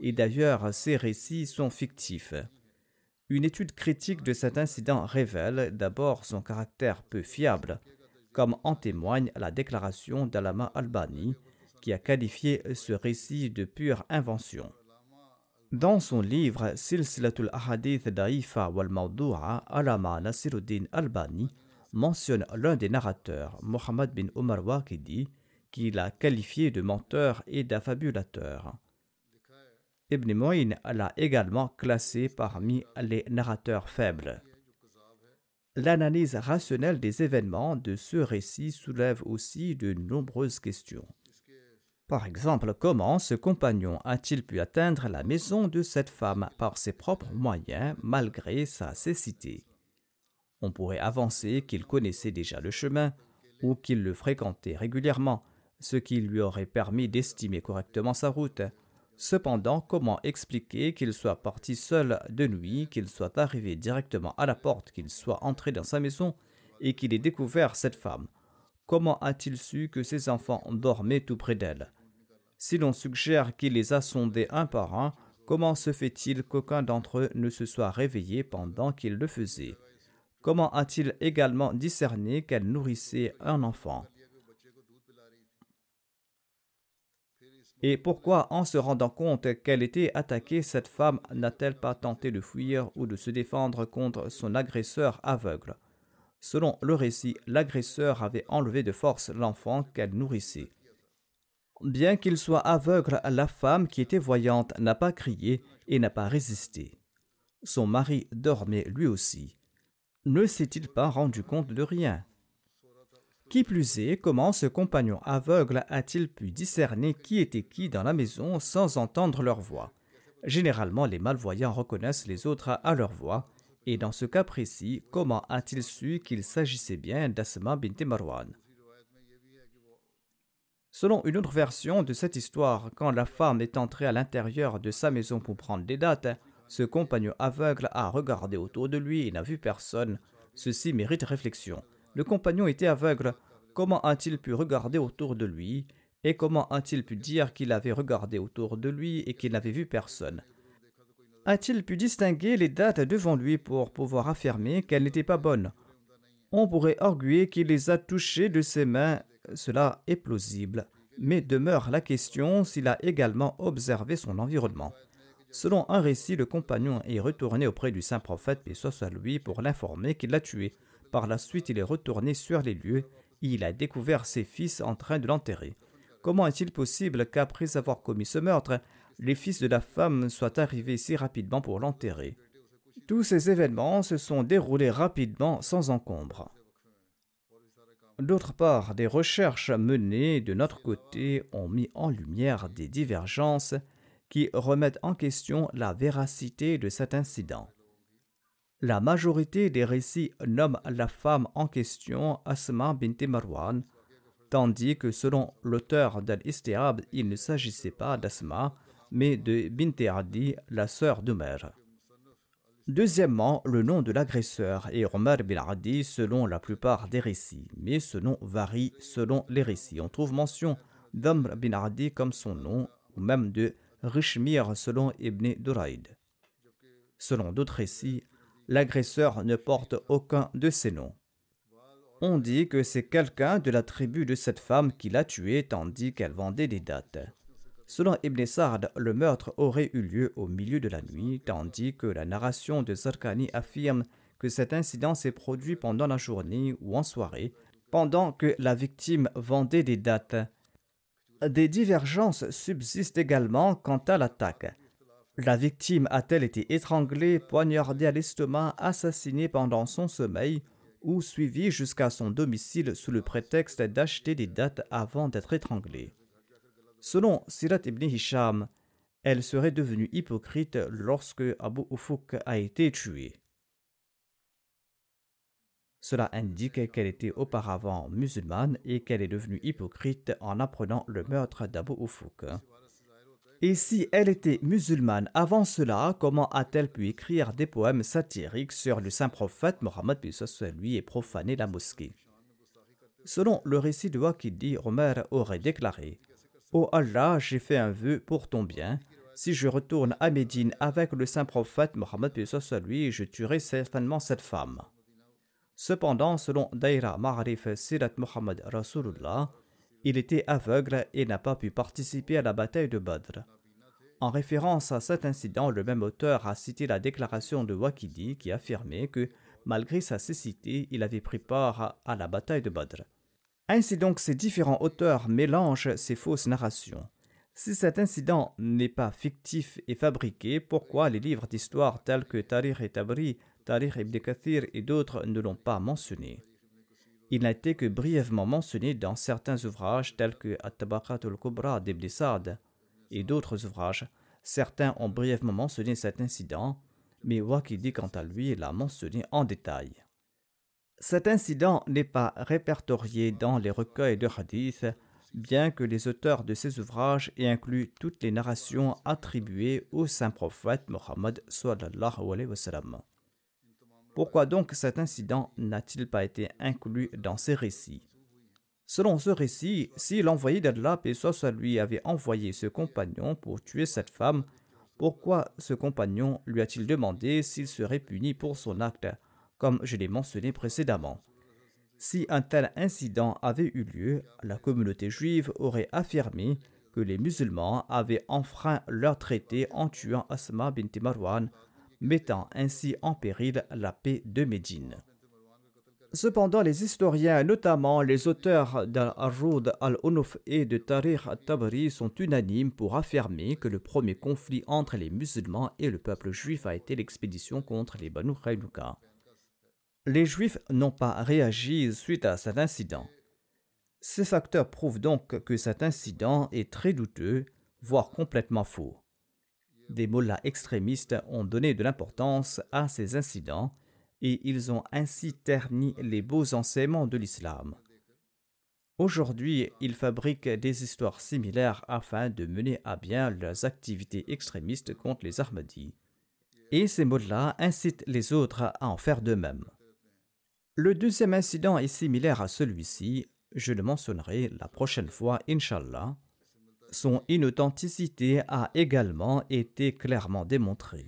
Et d'ailleurs, ces récits sont fictifs. Une étude critique de cet incident révèle d'abord son caractère peu fiable, comme en témoigne la déclaration d'Alama Albani, qui a qualifié ce récit de pure invention. Dans son livre Silsilatul Ahadith Da'ifa wal Mawdu'a, Alama Nasiruddin Albani mentionne l'un des narrateurs, Mohammed bin Omar Waqidi, qui l'a qualifié de menteur et d'affabulateur. Ibn Mu'in l'a également classé parmi les narrateurs faibles. L'analyse rationnelle des événements de ce récit soulève aussi de nombreuses questions. Par exemple, comment ce compagnon a-t-il pu atteindre la maison de cette femme par ses propres moyens malgré sa cécité? On pourrait avancer qu'il connaissait déjà le chemin ou qu'il le fréquentait régulièrement, ce qui lui aurait permis d'estimer correctement sa route. Cependant, comment expliquer qu'il soit parti seul de nuit, qu'il soit arrivé directement à la porte, qu'il soit entré dans sa maison et qu'il ait découvert cette femme? Comment a-t-il su que ses enfants dormaient tout près d'elle? Si l'on suggère qu'il les a sondés un par un, comment se fait-il qu'aucun d'entre eux ne se soit réveillé pendant qu'il le faisait? Comment a-t-il également discerné qu'elle nourrissait un enfant? Et pourquoi, en se rendant compte qu'elle était attaquée, cette femme n'a-t-elle pas tenté de fuir ou de se défendre contre son agresseur aveugle? Selon le récit, l'agresseur avait enlevé de force l'enfant qu'elle nourrissait. Bien qu'il soit aveugle, la femme qui était voyante n'a pas crié et n'a pas résisté. Son mari dormait lui aussi. Ne s'est-il pas rendu compte de rien? Qui plus est, comment ce compagnon aveugle a-t-il pu discerner qui était qui dans la maison sans entendre leur voix? Généralement, les malvoyants reconnaissent les autres à leur voix, et dans ce cas précis, comment a-t-il su qu'il s'agissait bien d'Asma bint Marwan? Selon une autre version de cette histoire, quand la femme est entrée à l'intérieur de sa maison pour prendre des dates, ce compagnon aveugle a regardé autour de lui et n'a vu personne. Ceci mérite réflexion. Le compagnon était aveugle. Comment a-t-il pu regarder autour de lui? Et comment a-t-il pu dire qu'il avait regardé autour de lui et qu'il n'avait vu personne? A-t-il pu distinguer les dates devant lui pour pouvoir affirmer qu'elles n'étaient pas bonnes On pourrait arguer qu'il les a touchées de ses mains. Cela est plausible. Mais demeure la question s'il a également observé son environnement. Selon un récit, le compagnon est retourné auprès du saint prophète, et soit lui, pour l'informer qu'il l'a tué. Par la suite, il est retourné sur les lieux et il a découvert ses fils en train de l'enterrer. Comment est-il possible qu'après avoir commis ce meurtre, les fils de la femme soient arrivés si rapidement pour l'enterrer? Tous ces événements se sont déroulés rapidement sans encombre. D'autre part, des recherches menées de notre côté ont mis en lumière des divergences qui remettent en question la véracité de cet incident. La majorité des récits nomment la femme en question Asma bint Marwan, tandis que selon l'auteur d'Al-Istiab, il ne s'agissait pas d'Asma, mais de Bint Adi, la sœur d'Omer. Deuxièmement, le nom de l'agresseur est Omar bin Adi selon la plupart des récits, mais ce nom varie selon les récits. On trouve mention d'Amr bin Adi comme son nom, ou même de Rishmir selon Ibn Duraid. Selon d'autres récits, l'agresseur ne porte aucun de ces noms. On dit que c'est quelqu'un de la tribu de cette femme qui l'a tué tandis qu'elle vendait des dates. Selon Ibn Sard, le meurtre aurait eu lieu au milieu de la nuit, tandis que la narration de Zarkani affirme que cet incident s'est produit pendant la journée ou en soirée, pendant que la victime vendait des dates. Des divergences subsistent également quant à l'attaque. La victime a-t-elle été étranglée, poignardée à l'estomac, assassinée pendant son sommeil ou suivie jusqu'à son domicile sous le prétexte d'acheter des dates avant d'être étranglée? Selon Sirat ibn Hisham, elle serait devenue hypocrite lorsque Abu Ufuk a été tué. Cela indique qu'elle était auparavant musulmane et qu'elle est devenue hypocrite en apprenant le meurtre d'Abu Ufuk. Et si elle était musulmane avant cela, comment a-t-elle pu écrire des poèmes satiriques sur le saint prophète Mohammed lui et profaner la mosquée? Selon le récit de Waqidi, Omer aurait déclaré Ô oh Allah, j'ai fait un vœu pour ton bien. Si je retourne à Médine avec le saint prophète Mohammed lui, je tuerai certainement cette femme. Cependant, selon Daira Ma'arif Sirat Muhammad Rasulullah, il était aveugle et n'a pas pu participer à la bataille de Badr. En référence à cet incident, le même auteur a cité la déclaration de Waqidi qui affirmait que, malgré sa cécité, il avait pris part à la bataille de Badr. Ainsi donc, ces différents auteurs mélangent ces fausses narrations. Si cet incident n'est pas fictif et fabriqué, pourquoi les livres d'histoire tels que Tariq et Tabri Tariq ibn Kathir et d'autres ne l'ont pas mentionné? Il n'a été que brièvement mentionné dans certains ouvrages tels que At-Tabaqat al-Kubra d'Ibn et d'autres ouvrages. Certains ont brièvement mentionné cet incident, mais Waqidi, quant à lui, l'a mentionné en détail. Cet incident n'est pas répertorié dans les recueils de hadith, bien que les auteurs de ces ouvrages aient inclus toutes les narrations attribuées au saint prophète Mohammed. Pourquoi donc cet incident n'a-t-il pas été inclus dans ces récits Selon ce récit, si l'envoyé d'Allah et soit lui avait envoyé ce compagnon pour tuer cette femme, pourquoi ce compagnon lui a-t-il demandé s'il serait puni pour son acte, comme je l'ai mentionné précédemment? Si un tel incident avait eu lieu, la communauté juive aurait affirmé que les musulmans avaient enfreint leur traité en tuant Asma bint Marwan, mettant ainsi en péril la paix de Médine. Cependant, les historiens, notamment les auteurs d'Al-Arroud al-Unuf et de Tariq al-Tabari, sont unanimes pour affirmer que le premier conflit entre les musulmans et le peuple juif a été l'expédition contre les Banu Khaynuka. Les Juifs n'ont pas réagi suite à cet incident. Ces facteurs prouvent donc que cet incident est très douteux, voire complètement faux. Des mollahs extrémistes ont donné de l'importance à ces incidents et ils ont ainsi terni les beaux enseignements de l'islam. Aujourd'hui, ils fabriquent des histoires similaires afin de mener à bien leurs activités extrémistes contre les Ahmadis. Et ces mots-là incitent les autres à en faire de même. Le deuxième incident est similaire à celui-ci, je le mentionnerai la prochaine fois, Inshallah. Son inauthenticité a également été clairement démontrée.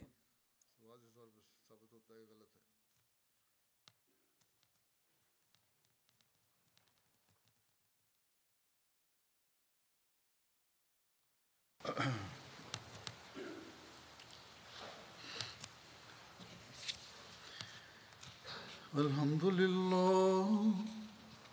<clears throat> الحمد لله